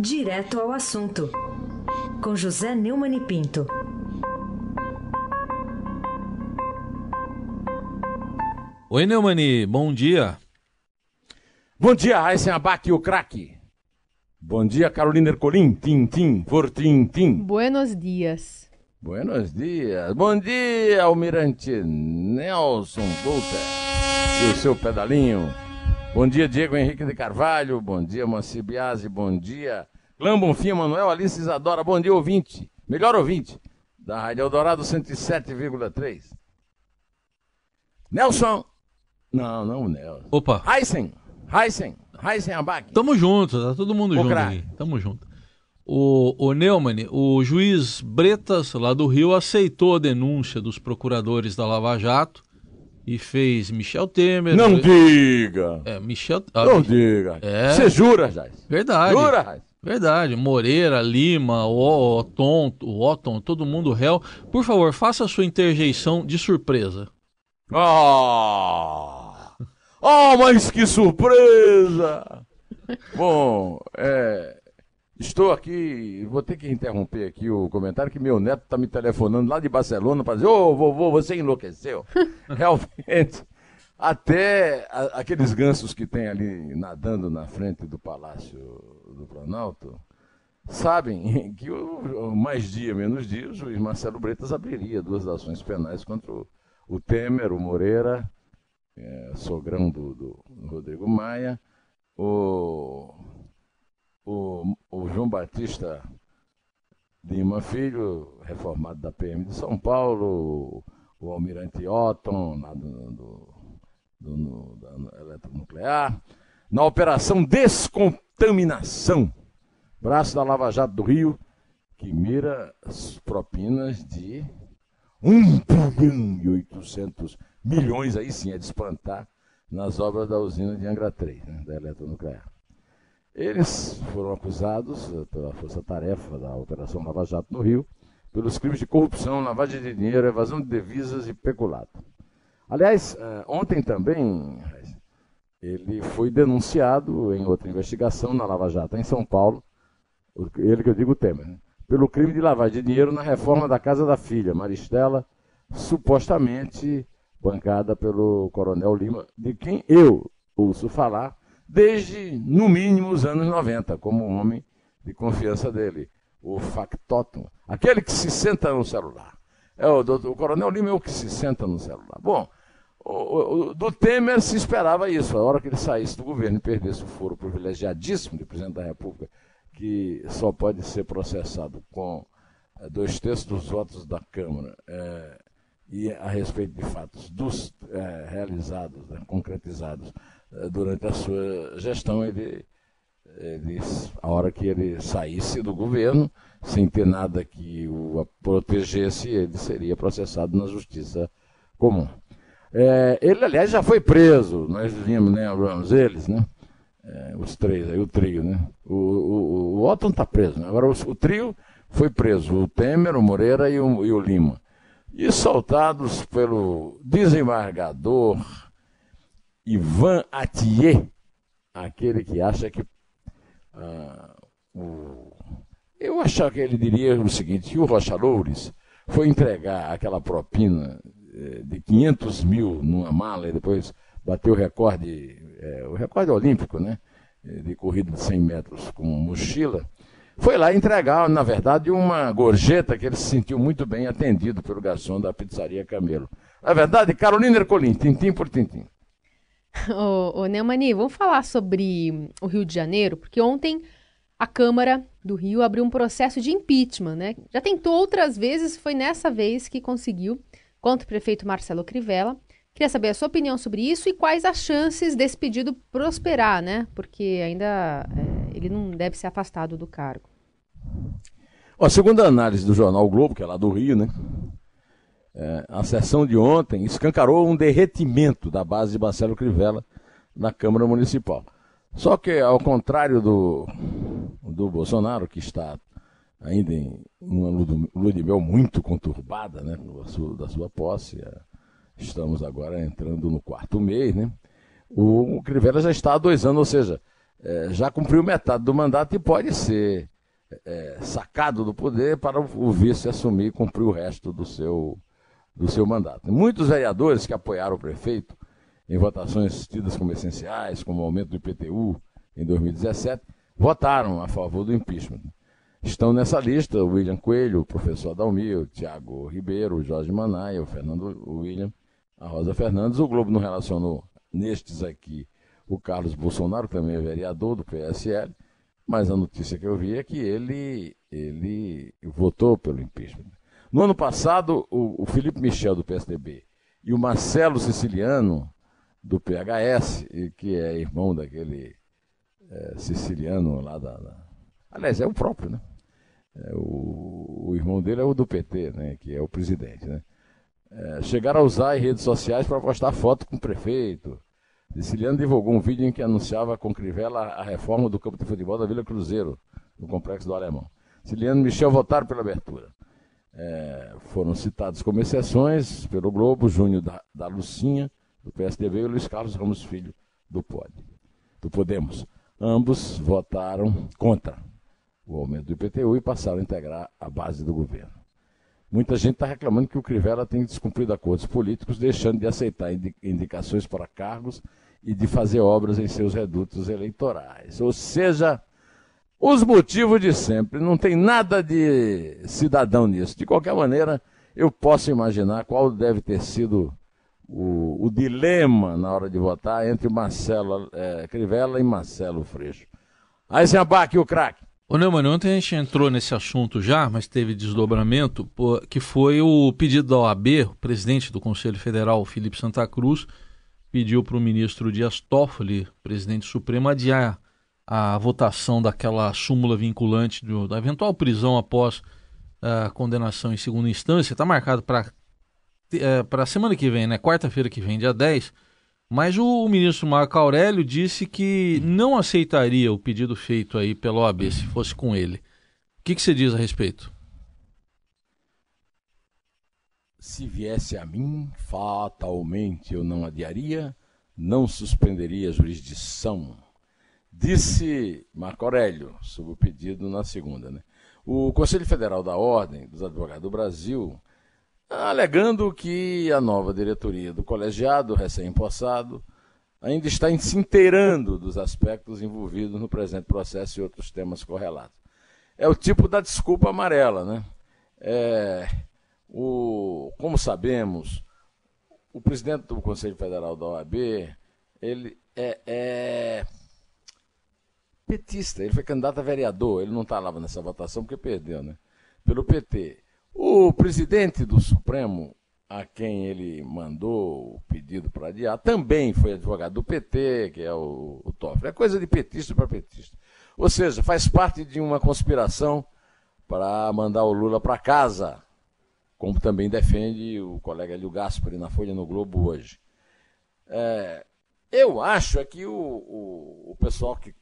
Direto ao assunto, com José Neumann e Pinto. Oi, Neumani, bom dia. Bom dia, Raíssen Abac, o craque. Bom dia, Carolina Ercolim, tim, tim, for tim, tim. Buenos dias. Buenos dias. Bom dia, Almirante Nelson Volter e o seu pedalinho. Bom dia, Diego Henrique de Carvalho. Bom dia, Manci Biasi. Bom dia, Clã Bonfim, Manuel Alice Isadora. Bom dia, ouvinte. Melhor ouvinte da Rádio Eldorado 107,3. Nelson. Não, não, Nelson. Opa. Heisen. Heisen. Heisen Abac. Tamo junto, tá todo mundo O junto craque. aqui. Tamo junto. O, o Neumann, o juiz Bretas, lá do Rio, aceitou a denúncia dos procuradores da Lava Jato e fez Michel Temer. Não Luiz- diga. É, Michel. ah, Não diga. É. Você jura, Jais? Verdade. Jura, Raiz? Verdade. Moreira, Lima, o Oton, o Otton, todo mundo réu. Por favor, faça a sua interjeição de surpresa. Ah! Oh, mas que surpresa! Bom, é, estou aqui, vou ter que interromper aqui o comentário que meu neto está me telefonando lá de Barcelona para dizer, ô vovô, você enlouqueceu. Realmente, até a- aqueles gansos que tem ali nadando na frente do Palácio do Planalto, sabem que o, mais dia, menos dia, o juiz Marcelo Bretas abriria duas ações penais contra o, o Temer, o Moreira, é, sogrão do, do Rodrigo Maia, o, o, o João Batista Lima Filho, reformado da PM de São Paulo, o, Almirante Otton, lá do, do, do- no- da eletronuclear, na Operação Descontaminação, braço da Lava Jato do Rio, que mira as propinas de 1 bilhão e 800 milhões, aí sim é de espantar, nas obras da usina de Angra 3, né, da eletronuclear. Eles foram acusados eh, pela força-tarefa da Operação Lava Jato no Rio pelos crimes de corrupção, lavagem de dinheiro, evasão de divisas e peculato. Aliás, eh, ontem também ele foi denunciado em outra investigação na Lava Jato em São Paulo, o- ele que eu digo Temer, né? pelo crime de lavagem de dinheiro na reforma da casa da filha, Maristela, supostamente bancada pelo Coronel Lima, de quem eu ouço falar desde, no mínimo, os anos 90, como homem de confiança dele, o factotum, aquele que se senta no celular. É o, doutor- o Coronel Lima é o que se senta no celular. Bom, do Temer se esperava isso, a hora que ele saísse do governo e perdesse o foro privilegiadíssimo de presidente da República, que só pode ser processado com eh, dois terços dos votos da Câmara eh, e a respeito de fatos dos eh, realizados, né, concretizados eh, durante a sua gestão, ele, ele, a hora que ele saísse do governo, sem ter nada que o protegesse, ele seria processado na justiça comum. É, ele, aliás, já foi preso, nós vimos, né, lembramos eles, né? É, os três aí, o trio, né? O, o, o Otton está preso, né? Agora o, o trio foi preso, o Temer, o Moreira e o, e o Lima. E soltados pelo desembargador Ivan Atier, aquele que acha que ah, o, eu achava que ele diria o seguinte, que o Rocha Loures foi entregar aquela propina de 500 mil numa mala e depois bateu o recorde, eh, o recorde olímpico, né? eh, De corrida de 100 metros com mochila. Foi lá entregar, na verdade, uma gorjeta que ele se sentiu muito bem atendido pelo garçom da pizzaria Camelo. Na verdade, Carolina Ercolim, tintim por tintim. Ô, ô Neumani, vamos falar sobre o Rio de Janeiro, porque ontem a Câmara do Rio abriu um processo de impeachment, né? Já tentou outras vezes, foi nessa vez que conseguiu, contra o prefeito Marcelo Crivella. Queria saber a sua opinião sobre isso e quais as chances desse pedido prosperar, né? Porque ainda é, ele não deve ser afastado do cargo. Ó, segundo a análise do jornal o Globo, que é lá do Rio, né? é, a sessão de ontem escancarou um derretimento da base de Marcelo Crivella na Câmara Municipal. Só que, ao contrário do, do Bolsonaro, que está ainda em uma lua de- lua de mel muito conturbada né, da, sua, da sua posse, é, estamos agora entrando no quarto mês, né? O Crivella já está há dois anos, ou seja, é, já cumpriu metade do mandato e pode ser é, sacado do poder para o vice assumir e cumprir o resto do seu, do seu mandato. Muitos vereadores que apoiaram o prefeito em votações tidas como essenciais, como o aumento do IPTU em 2017, votaram a favor do impeachment. Estão nessa lista o William Coelho, o professor Adalmir, o Tiago Ribeiro, o Jorge Manaia, o Fernando William, a Rosa Fernandes. O Globo não relacionou nestes aqui o Carlos Bolsonaro, que também é vereador do PSL, mas a notícia que eu vi é que ele, ele votou pelo impeachment. No ano passado, o, o Felipe Michel, do PSDB, e o Marcelo Siciliano, do PHS, que é irmão daquele é, siciliano lá da, da, Aliás, é o próprio, né? É, o, o, irmão dele é o do PT, né? Que é o presidente, né? É, chegaram a usar as redes sociais para postar foto com o prefeito. Siciliano divulgou um vídeo em que anunciava com Crivella a reforma do campo de futebol da Vila Cruzeiro, no Complexo do Alemão. Siciliano e Michel votaram pela abertura. É, foram citados como exceções pelo Globo, Júnior da, da Lucinha, do PSDB, e Luiz Carlos Ramos Filho, do POD, do Podemos. Ambos votaram contra o aumento do IPTU e passaram a integrar a base do governo. Muita gente está reclamando que o Crivella tem descumprido acordos políticos, deixando de aceitar indicações para cargos e de fazer obras em seus redutos eleitorais. Ou seja, os motivos de sempre. Não tem nada de cidadão nisso. De qualquer maneira, eu posso imaginar qual deve ter sido o, o dilema na hora de votar entre Marcelo é, Crivella e Marcelo Freixo. Aí, Abac, o craque. Ô Neumann, ontem a gente entrou nesse assunto já, mas teve desdobramento, que foi o pedido da OAB, o presidente do Conselho Federal, Felipe Santa Cruz, pediu para o ministro Dias Toffoli, presidente supremo, adiar a votação daquela súmula vinculante do, da eventual prisão após a condenação em segunda instância. Está marcado para é, a semana que vem, né? quarta-feira que vem, dia 10, mas o, o, ministro Marco Aurélio disse que não aceitaria o pedido feito aí pela OAB se fosse com ele. O que, que você diz a respeito? Se viesse a mim, fatalmente eu não adiaria, não suspenderia a jurisdição. Disse Marco Aurélio, sob o pedido na segunda. Né? O Conselho Federal da Ordem dos Advogados do Brasil alegando que a nova diretoria do colegiado recém-impossado ainda está se inteirando dos aspectos envolvidos no presente processo e outros temas correlatos. É o tipo da desculpa amarela, né? É, o, como sabemos, o presidente do Conselho Federal da OAB, ele é, é petista, ele foi candidato a vereador, ele não está lá nessa votação porque perdeu, né? Pelo PT. O presidente do Supremo, a quem ele mandou o pedido para adiar, também foi advogado do PT, que é o, o Toffoli. É coisa de petista para petista. Ou seja, faz parte de uma conspiração para mandar o Lula para casa, como também defende o colega Hélio Gaspari na Folha no Globo hoje. É, eu acho é que o, o, o pessoal que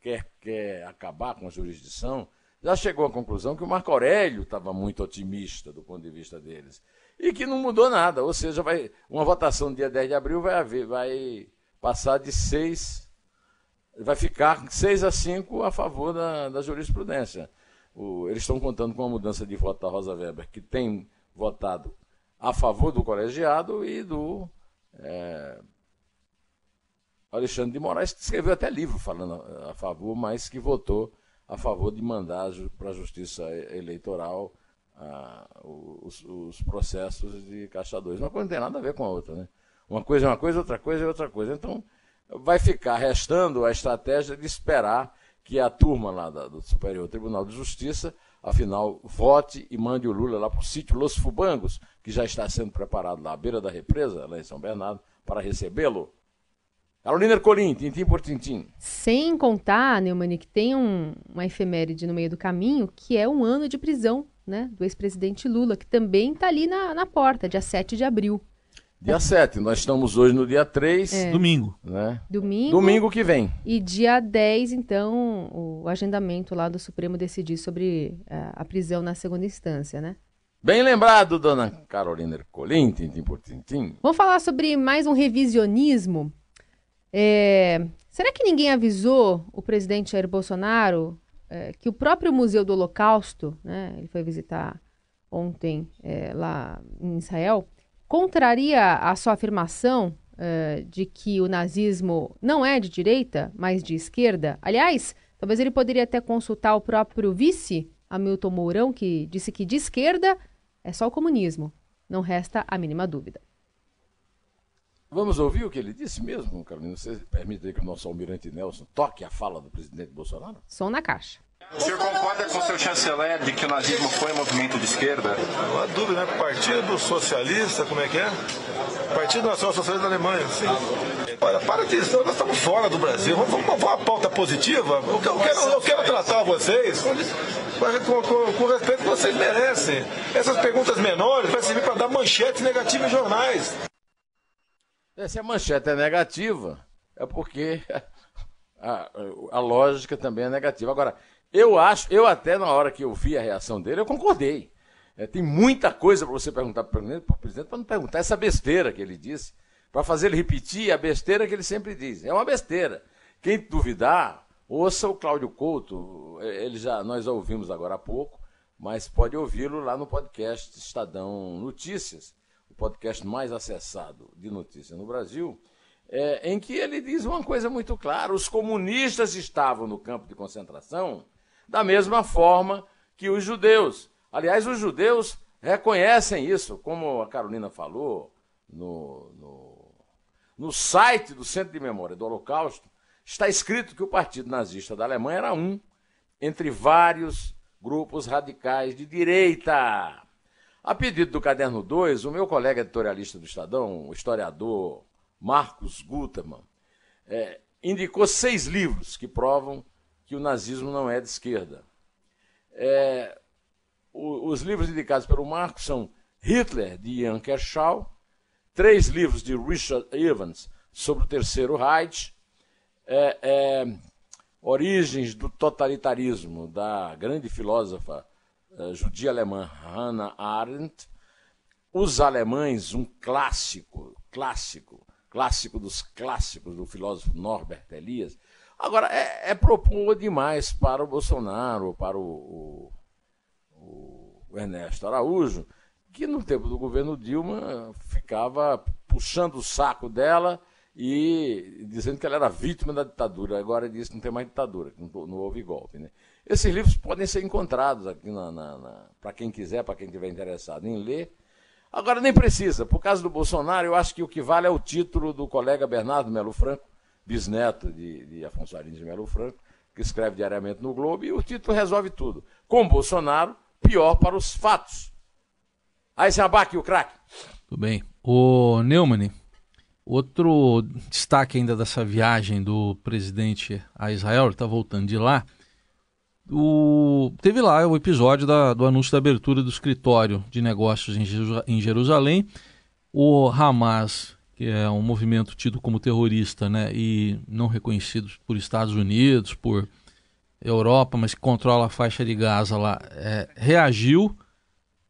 quer, quer acabar com a jurisdição já chegou à conclusão que o Marco Aurélio estava muito otimista do ponto de vista deles. E que não mudou nada. Ou seja, vai, uma votação no dia 10 de abril vai, haver, vai passar de 6, vai ficar 6 a 5 a favor da, da jurisprudência. O, eles estão contando com a mudança de voto da Rosa Weber, que tem votado a favor do colegiado e do é, Alexandre de Moraes, que escreveu até livro falando a favor, mas que votou a favor de mandar para a Justiça Eleitoral ah, os, os, processos de Caixa 2. Uma coisa não tem nada a ver com a outra. Né? Uma coisa é uma coisa, outra coisa é outra coisa. Então, vai ficar restando a estratégia de esperar que a turma lá da, do Superior Tribunal de Justiça, afinal, vote e mande o Lula lá para o sítio Los Fubangos, que já está sendo preparado lá à beira da represa, lá em São Bernardo, para recebê-lo Carolina Ercolim, tintim por tintim. Sem contar, Neumani, que tem um, uma efeméride no meio do caminho, que é um ano de prisão né, do ex-presidente Lula, que também está ali na, na porta, dia 7 de abril. Dia 7, nós estamos hoje no dia 3. É. Domingo. Né? Domingo. Domingo que vem. E dia 10, então, o agendamento lá do Supremo decidir sobre uh, a prisão na segunda instância, né? Bem lembrado, dona Carolina Ercolim, tintim por tintim. Vamos falar sobre mais um revisionismo é, Será que ninguém avisou o presidente Jair Bolsonaro é, que o próprio Museu do Holocausto, né, ele foi visitar ontem é, lá em Israel, contraria a sua afirmação é, de que o nazismo não é de direita, mas de esquerda? Aliás, talvez ele poderia até consultar o próprio vice, Hamilton Mourão, que disse que de esquerda é só o comunismo. Não resta a mínima dúvida. Vamos ouvir o que ele disse mesmo, Carolina? Você permite que o nosso almirante Nelson toque a fala do presidente Bolsonaro? Som na caixa. O senhor concorda com o seu chanceler de que o nazismo foi um movimento de esquerda? Não há dúvida, né? Partido Socialista, como é que é? Partido Nacional Socialista da Alemanha, sim. Olha, para disso, nós estamos fora do Brasil. Vamos, vamos, vamos uma pauta positiva. Eu quero, eu quero tratar vocês com, com, com, o respeito que vocês merecem. Essas perguntas menores vai servir para dar manchete negativa em jornais. Se a manchete é negativa, é porque a, a lógica também é negativa. Agora, eu acho, eu até na hora que eu vi a reação dele, eu concordei. É, tem muita coisa para você perguntar para o presidente para não perguntar essa besteira que ele disse, para fazer ele repetir a besteira que ele sempre diz. É uma besteira. Quem duvidar, ouça o Cláudio Couto, é, ele já, nós já ouvimos agora há pouco, mas pode ouvi-lo lá no podcast Estadão Notícias, o podcast mais acessado de notícias no Brasil, é, em que ele diz uma coisa muito clara: os comunistas estavam no campo de concentração da mesma forma que os judeus. Aliás, os judeus reconhecem isso, como a Carolina falou no, no, no site do Centro de Memória do Holocausto, está escrito que o Partido Nazista da Alemanha era um entre vários grupos radicais de direita. A pedido do Caderno 2, o meu colega editorialista do Estadão, o historiador Marcos Gutermann, é, indicou seis livros que provam que o nazismo não é de esquerda. É, o, os livros indicados pelo Marco são Hitler, de Ian Kershaw, três livros de Richard Evans sobre o Terceiro Reich, é, é, Origens do Totalitarismo, da grande filósofa judia alemã Hannah Arendt, Os Alemães, um clássico, clássico, clássico dos clássicos do filósofo Norbert Elias, Agora, é, é propor demais para o Bolsonaro, para o, o, o Ernesto Araújo, que no tempo do governo Dilma ficava puxando o saco dela e dizendo que ela era vítima da ditadura. Agora diz que não tem mais ditadura, que não, não houve golpe. Né? Esses livros podem ser encontrados aqui na, na, na para quem quiser, para quem estiver interessado em ler. Agora nem precisa. Por causa do Bolsonaro, eu acho que o que vale é o título do colega Bernardo Melo Franco, bisneto de, de Afonso Arinos de Melo Franco, que escreve diariamente no Globo, e o título resolve tudo. Com Bolsonaro, pior para os fatos. Aí se abaque o craque. Tudo bem. O Neumann, outro destaque ainda dessa viagem do presidente a Israel, ele está voltando de lá. O, teve lá o episódio da, do anúncio da abertura do escritório de negócios em, Jerusalém. O Hamas que é um movimento tido como terrorista, né, e não reconhecido por Estados Unidos, por Europa, mas que controla a faixa de Gaza lá, é, reagiu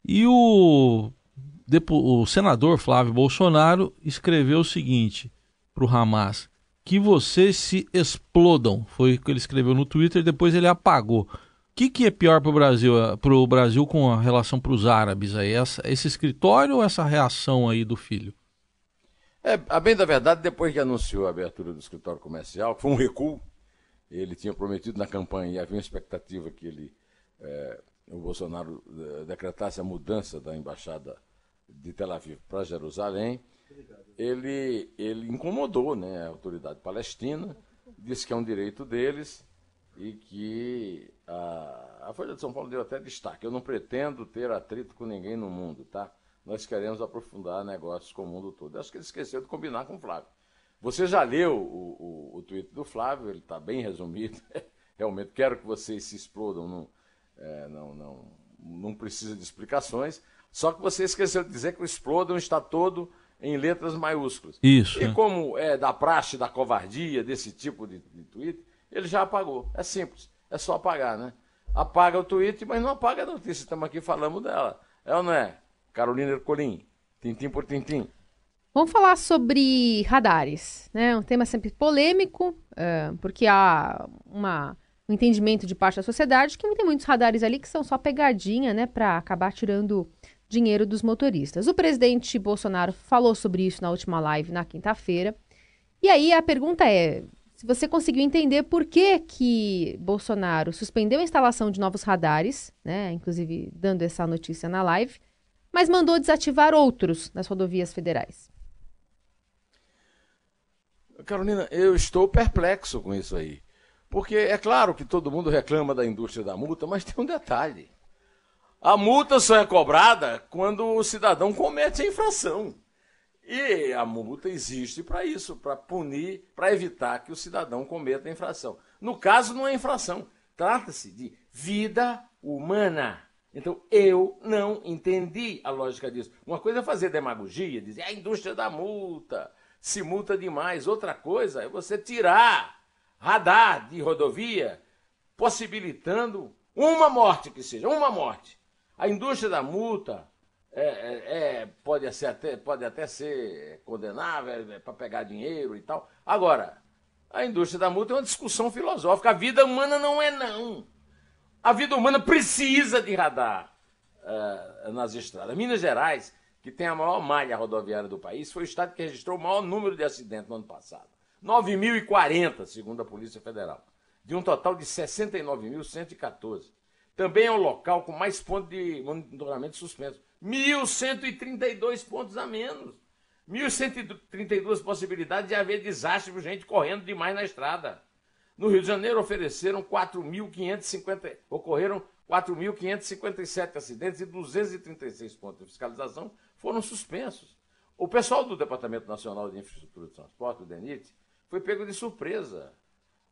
e o, o senador Flávio Bolsonaro escreveu o seguinte para o Hamas: que vocês se explodam. Foi o que ele escreveu no Twitter, depois ele apagou. O que, que é pior para o Brasil, o Brasil com a relação para os árabes aí? Essa, esse escritório ou essa reação aí do filho? É, a bem da verdade, depois que anunciou a abertura do escritório comercial, foi um recuo, ele tinha prometido na campanha e havia uma expectativa que ele, é, o Bolsonaro é, decretasse a mudança da embaixada de Tel Aviv para Jerusalém, ele, ele incomodou né, a autoridade palestina, disse que é um direito deles e que a, a Folha de São Paulo deu até destaque. Eu não pretendo ter atrito com ninguém no mundo, tá? nós queremos aprofundar negócios com o mundo todo. Acho que ele esqueceu de combinar com o Flávio. Você já leu o, o, o tweet do Flávio, ele está bem resumido. Realmente quero que vocês se explodam, não, é, não, não, não precisa de explicações. Só que você esqueceu de dizer que o explodam está todo em letras maiúsculas. Isso. E é. como é da praxe, da covardia, desse tipo de, de tweet, ele já apagou. É simples, é só apagar, né? Apaga o tweet, mas não apaga a notícia. Estamos aqui falando dela. É ou não é? Carolina Ercolim, tintim por tintim. Vamos falar sobre radares, né? Um tema sempre polêmico, uh, porque há uma, um entendimento de parte da sociedade que tem muitos radares ali que são só pegadinha, né, para acabar tirando dinheiro dos motoristas. O presidente Bolsonaro falou sobre isso na última live na quinta-feira. E aí a pergunta é: se você conseguiu entender por que que Bolsonaro suspendeu a instalação de novos radares, né, inclusive dando essa notícia na live, mas mandou desativar outros nas rodovias federais. Carolina, eu estou perplexo com isso aí. Porque é claro que todo mundo reclama da indústria da multa, mas tem um detalhe. A multa só é cobrada quando o cidadão comete a infração. E a multa existe para isso, para punir, para evitar que o cidadão cometa a infração. No caso, não é infração. Trata-se de vida humana. Então, eu não entendi a lógica disso. Uma coisa é fazer demagogia, dizer a indústria da multa, se multa demais. Outra coisa é você tirar radar de rodovia, possibilitando uma morte que seja, uma morte. A indústria da multa é, é, é pode, ser até, pode até ser condenável é, para pegar dinheiro e tal. Agora, a indústria da multa é uma discussão filosófica. A vida humana não é não. A vida humana precisa de radar uh, nas estradas. Minas Gerais que tem a maior malha rodoviária do país, foi o estado que registrou o maior número de acidentes no ano passado. 9.040, segundo a Polícia Federal, de um total de 69.114. Também é o local com mais pontos de monitoramento suspenso. 1.132 pontos a menos. 1.132 possibilidades de haver desastre por gente correndo demais na estrada. No Rio de Janeiro ofereceram 4.550, ocorreram 4.557 acidentes e 236 pontos de fiscalização foram suspensos. O pessoal do Departamento Nacional de Infraestrutura de Transporte, o DENIT, foi pego de surpresa.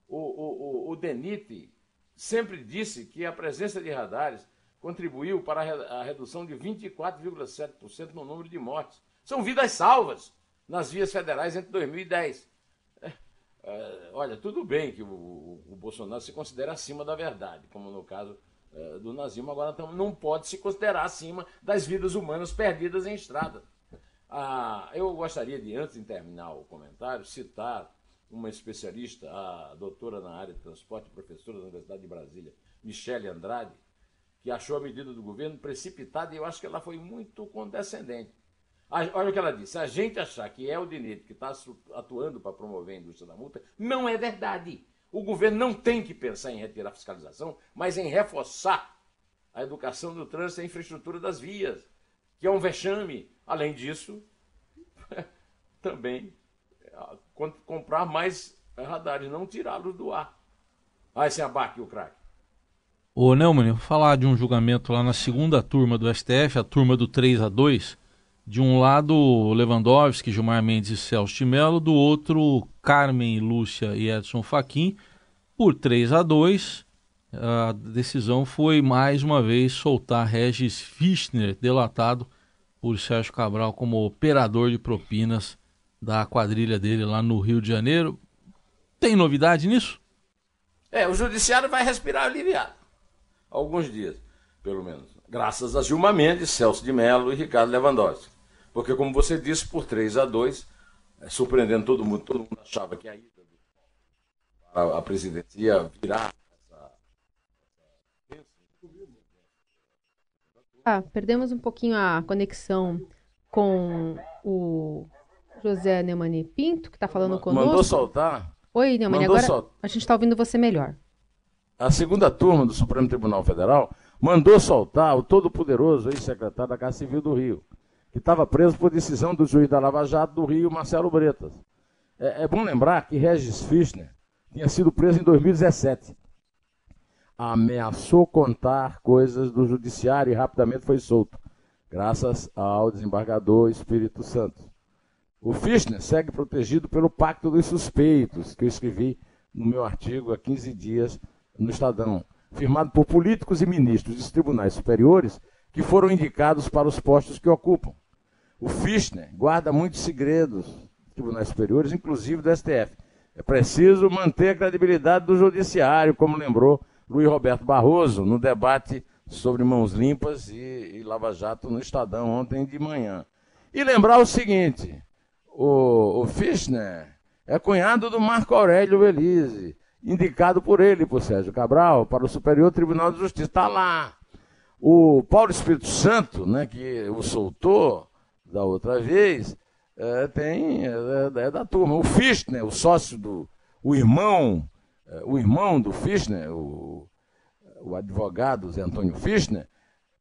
O, o, o, o DENIT sempre disse que a presença de radares contribuiu para a redução de 24,7% no número de mortes. São vidas salvas nas vias federais entre 2010. É, é, olha, tudo bem que o, o, Bolsonaro se considera acima da verdade, como no caso é, do nazismo, agora não pode se considerar acima das vidas humanas perdidas em estrada. Ah, eu gostaria de, antes de terminar o comentário, citar uma especialista, a doutora na área de transporte, professora da Universidade de Brasília, Michele Andrade, que achou a medida do governo precipitada e eu acho que ela foi muito condescendente. Olha o que ela disse: a gente achar que é o Dinete que está atuando para promover a indústria da multa, não é verdade. O governo não tem que pensar em retirar a fiscalização, mas em reforçar a educação do trânsito e a infraestrutura das vias, que é um vexame. Além disso, também comprar mais radares, não tirá-los do ar. Aí se abaque o craque. Ô Neumann, vou falar de um julgamento lá na segunda turma do STF, a turma do 3 a 2 de um lado, Lewandowski, Gilmar Mendes e Celso de Mello, do outro, Carmen, Lúcia e Edson Fachin. Por 3 a 2 a decisão foi mais uma vez soltar Regis Fischner, delatado por Sérgio Cabral como operador de propinas da quadrilha dele lá no Rio de Janeiro. Tem novidade nisso? É, o judiciário vai respirar aliviado. Alguns dias, pelo menos. Graças a Gilmar Mendes, Celso de Mello e Ricardo Lewandowski. Porque, como você disse, por 3 a 2 é, surpreendendo todo mundo, todo mundo achava que a ida a, a presidência ia virar Ah, perdemos um pouquinho a conexão com o José Neumani Pinto, que está falando conosco. Mandou soltar? Oi, Neumani, agora sol... a gente está ouvindo você melhor. A segunda turma do Supremo Tribunal Federal mandou soltar o todo-poderoso ex-secretário da Casa Civil do Rio, que estava preso por decisão do juiz da Lava Jato do Rio, Marcelo Bretas. É, é bom lembrar que Regis Fischner tinha sido preso em 2017. Ameaçou contar coisas do judiciário e rapidamente foi solto, graças ao desembargador Espírito Santo. O Fischner segue protegido pelo Pacto dos Suspeitos, que eu escrevi no meu artigo há 15 dias no Estadão, firmado por políticos e ministros dos tribunais superiores que foram indicados para os postos que ocupam. O Fischner guarda muitos segredos dos tribunais superiores, inclusive do STF. É preciso manter a credibilidade do judiciário, como lembrou Luiz Roberto Barroso no debate sobre mãos limpas e, e Lava Jato no Estadão ontem de manhã. E lembrar o seguinte: o, o Fischner é cunhado do Marco Aurélio Belize, indicado por ele, por Sérgio Cabral, para o Superior Tribunal de Justiça. Está lá. O Paulo Espírito Santo, né, que o soltou da outra vez, é, tem, é, é, da turma. O Fischner, o sócio do. O irmão, é, o irmão do Fischner, o, o advogado Zé Antônio Fischner,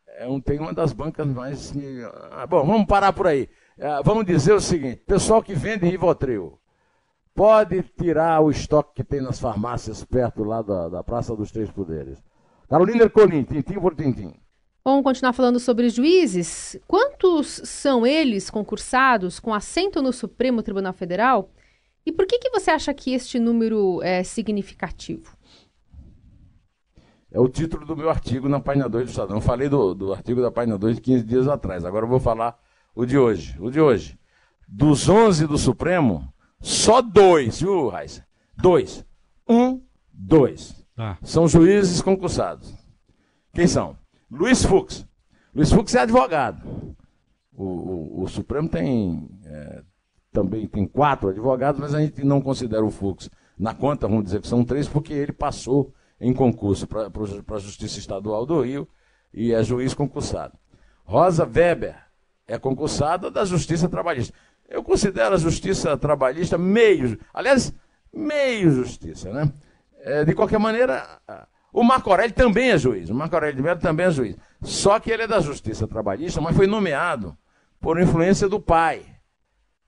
é um, tem uma das bancas mais. Ah, bom, vamos parar por aí. É, vamos dizer o seguinte: pessoal que vende Rivotril, pode tirar o estoque que tem nas farmácias perto lá da, da Praça dos Três Poderes. Carolina Ercolim, tintim por tintim. Vamos continuar falando sobre os juízes. Quantos são eles concursados com assento no Supremo Tribunal Federal? E por que, que você acha que este número é significativo? É o título do meu artigo na página 2 do Estadão. Eu falei do, do artigo da página 2 de 15 dias atrás. Agora eu vou falar o de hoje. O de hoje. Dos 11 do Supremo, só dois, viu, Raíssa? Dois. Um, dois. Ah. São juízes concursados. Quem são? Luiz Fux. Luiz Fux é advogado. O, o, o Supremo tem é, também tem quatro advogados, mas a gente não considera o Fux na conta, vamos dizer que são três, porque ele passou em concurso para a Justiça Estadual do Rio e é juiz concursado. Rosa Weber é concursada da Justiça Trabalhista. Eu considero a Justiça Trabalhista meio, aliás, meio justiça, né? É, de qualquer maneira, o Marco Aurélio também é juiz, o Marco Aurélio de Mello também é juiz. Só que ele é da Justiça Trabalhista, mas foi nomeado por influência do pai.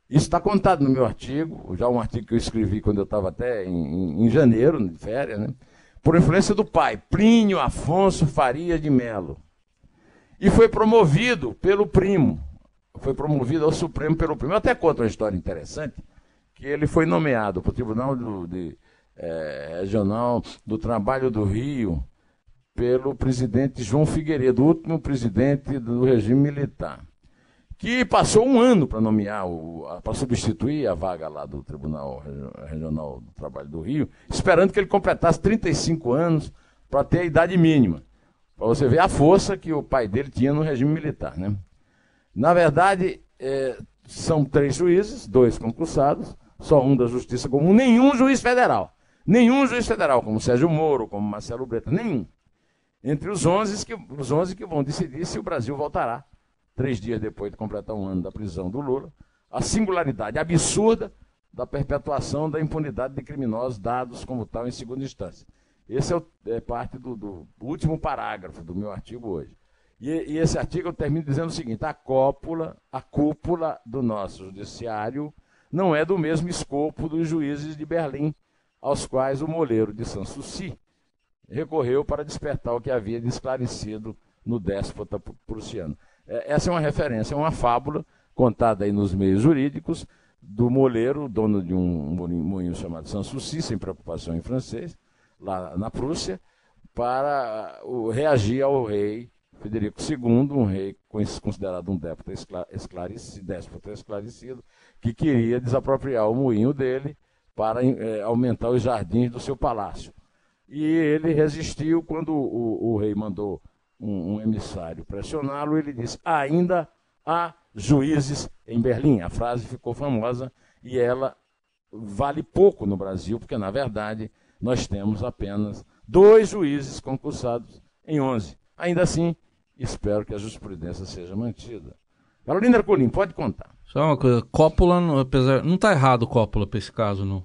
Isso está contado no meu artigo, já um artigo que eu escrevi quando eu estava até em, em, janeiro, de férias, né? por influência do pai, Plínio Afonso Faria de Melo. E foi promovido pelo primo. Foi promovido ao Supremo pelo primo. Eu até conto uma história interessante, que ele foi nomeado para o Tribunal do, de, é, Regional do Trabalho do Rio pelo presidente João Figueiredo, último presidente do regime militar que passou um ano para nomear, para substituir a vaga lá do Tribunal Regional do Trabalho do Rio, esperando que ele completasse 35 anos para ter a idade mínima. Para você ver a força que o pai dele tinha no regime militar. Né? Na verdade, é, são três juízes, dois concursados, só um da Justiça Comum, nenhum juiz federal. Nenhum juiz federal, como Sérgio Moro, como Marcelo Breta, nenhum. Entre os 11 que, os 11 que vão decidir se o Brasil voltará três dias depois de completar um ano da prisão do Lula, a singularidade absurda da perpetuação da impunidade de criminosos dados como tal em segunda instância. Esse é, o, é parte do, do, último parágrafo do meu artigo hoje. E, e, esse artigo eu termino dizendo o seguinte: a cópula, a cúpula do nosso judiciário não é do mesmo escopo dos juízes de Berlim, aos quais o moleiro de Sanssouci recorreu para despertar o que havia de esclarecido no déspota prussiano. É, essa é uma referência, é uma fábula contada aí nos meios jurídicos do moleiro, dono de um moinho chamado Sanssouci, sem preocupação em francês, lá na Prússia, para uh, reagir ao rei Federico II, um rei considerado um déspota esclarecido, esclarecido, que queria desapropriar o moinho dele para é, aumentar os jardins do seu palácio. E ele resistiu quando o, o rei mandou um, um emissário pressioná-lo, ele disse: ainda há juízes em Berlim. A frase ficou famosa e ela vale pouco no Brasil, porque na verdade nós temos apenas dois juízes concursados em 11. Ainda assim, espero que a jurisprudência seja mantida. Carolina Ercolim, pode contar. Só uma coisa, Coppola, apesar, não está errado Coppola para esse caso, não.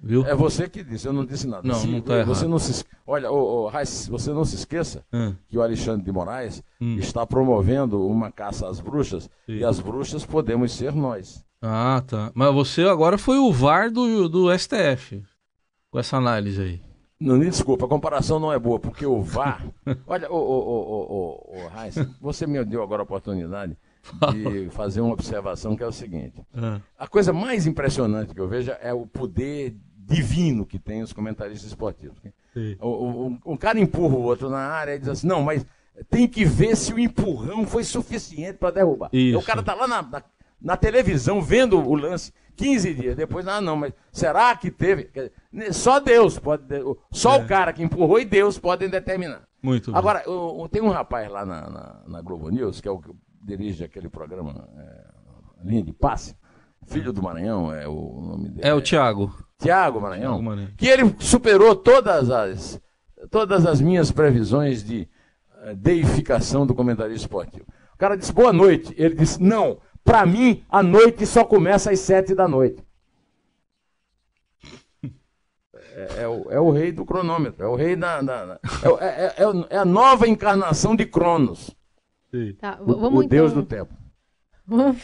Viu? É você que disse, eu não disse nada. Não, se, não está você errado. Não se, olha, ô, ô, você não se esqueça hum. que o Alexandre de Moraes hum. está promovendo uma caça às bruxas Sim. e as bruxas podemos ser nós. Ah, tá. Mas você agora foi o VAR do, do STF, com essa análise aí. Não, me desculpa, a comparação não é boa, porque o VAR. olha, ô, ô, ô, ô, Heinz, você me deu agora a oportunidade de fazer uma observação que é o seguinte: ah. a coisa mais impressionante que eu vejo é o poder divino que tem os comentaristas esportivos. O, o, um cara empurra o outro na área e diz assim, não, mas tem que ver se o empurrão foi suficiente para derrubar. Isso. O cara tá lá na, na, na, televisão vendo o lance 15 dias depois, ah não, mas será que teve? Só Deus pode, só é. o cara que empurrou e Deus podem determinar. Muito Agora, eu, tem um rapaz lá na, na, na, Globo News, que é o que dirige aquele programa é, Linha de Passe, filho do Maranhão, é o nome dele. É o Thiago. Tiago Maranhão. Thiago Maranhão. Que ele superou todas as, todas as minhas previsões de eh, deificação do comentarista esportivo. O cara disse boa noite. Ele disse: não, pra mim a noite só começa às sete da noite. É, é o, é o rei do cronômetro, é o rei da. da- da- é, é- é- é é a nova encarnação de Cronos, Tá, o, o deus então- do tempo. Vamos,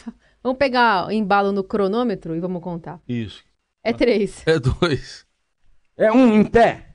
vamos pegar embalo no cronômetro e vamos contar. Isso. É três. É dois. É um em pé.